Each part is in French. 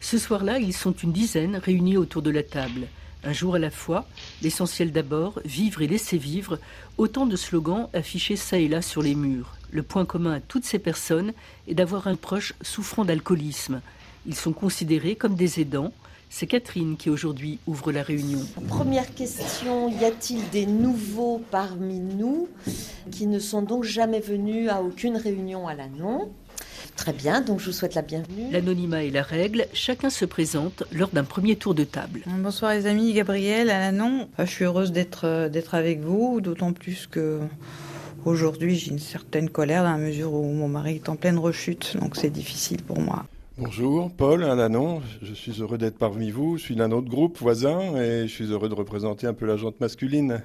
Ce soir-là, ils sont une dizaine réunis autour de la table. Un jour à la fois, l'essentiel d'abord, vivre et laisser vivre, autant de slogans affichés ça et là sur les murs. Le point commun à toutes ces personnes est d'avoir un proche souffrant d'alcoolisme. Ils sont considérés comme des aidants. C'est Catherine qui aujourd'hui ouvre la réunion. Première question, y a-t-il des nouveaux parmi nous qui ne sont donc jamais venus à aucune réunion à l'annonce Très bien, donc je vous souhaite la bienvenue. L'anonymat est la règle, chacun se présente lors d'un premier tour de table. Bonsoir les amis, Gabriel, Alanon. Je suis heureuse d'être euh, d'être avec vous, d'autant plus que aujourd'hui j'ai une certaine colère dans la mesure où mon mari est en pleine rechute, donc c'est difficile pour moi. Bonjour, Paul Alanon. Je suis heureux d'être parmi vous. Je suis d'un autre groupe voisin et je suis heureux de représenter un peu la jante masculine.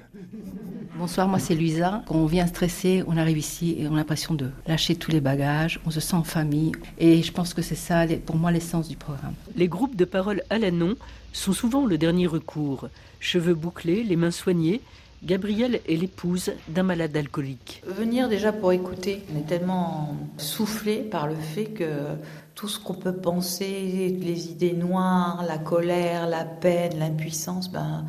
Bonsoir, moi c'est Luisa. Quand on vient stresser, on arrive ici et on a l'impression de lâcher tous les bagages, on se sent en famille. Et je pense que c'est ça, pour moi, l'essence du programme. Les groupes de parole Alanon sont souvent le dernier recours. Cheveux bouclés, les mains soignées, Gabrielle est l'épouse d'un malade alcoolique. Venir déjà pour écouter, on est tellement soufflé par le fait que tout ce qu'on peut penser, les idées noires, la colère, la peine, l'impuissance, ben,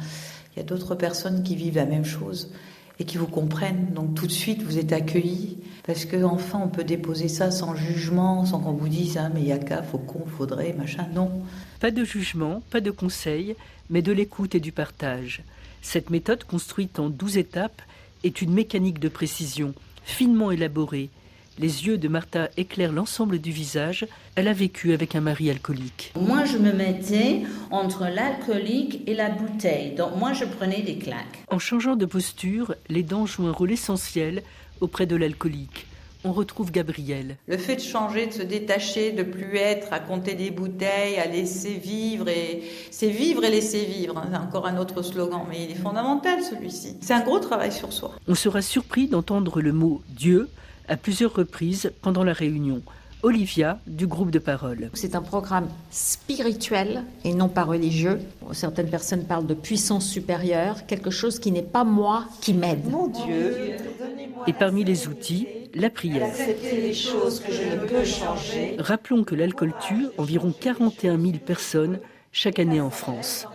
il y a d'autres personnes qui vivent la même chose et qui vous comprennent. Donc tout de suite, vous êtes accueillis parce que enfin, on peut déposer ça sans jugement, sans qu'on vous dise ah mais il y a qu'à, faut qu'on, faudrait, machin. Non. Pas de jugement, pas de conseil, mais de l'écoute et du partage. Cette méthode, construite en douze étapes, est une mécanique de précision, finement élaborée. Les yeux de Martha éclairent l'ensemble du visage. Elle a vécu avec un mari alcoolique. Moi, je me mettais entre l'alcoolique et la bouteille. Donc, moi, je prenais des claques. En changeant de posture, les dents jouent un rôle essentiel auprès de l'alcoolique on retrouve Gabriel. Le fait de changer, de se détacher, de plus être à compter des bouteilles, à laisser vivre et c'est vivre et laisser vivre. C'est encore un autre slogan, mais il est fondamental celui-ci. C'est un gros travail sur soi. On sera surpris d'entendre le mot Dieu à plusieurs reprises pendant la réunion. Olivia du groupe de parole. C'est un programme spirituel et non pas religieux. Certaines personnes parlent de puissance supérieure, quelque chose qui n'est pas moi qui m'aide. Mon Dieu. Et parmi les outils, la prière. les choses que je ne peux changer. Rappelons que l'alcool tue environ 41 000 personnes chaque année en France.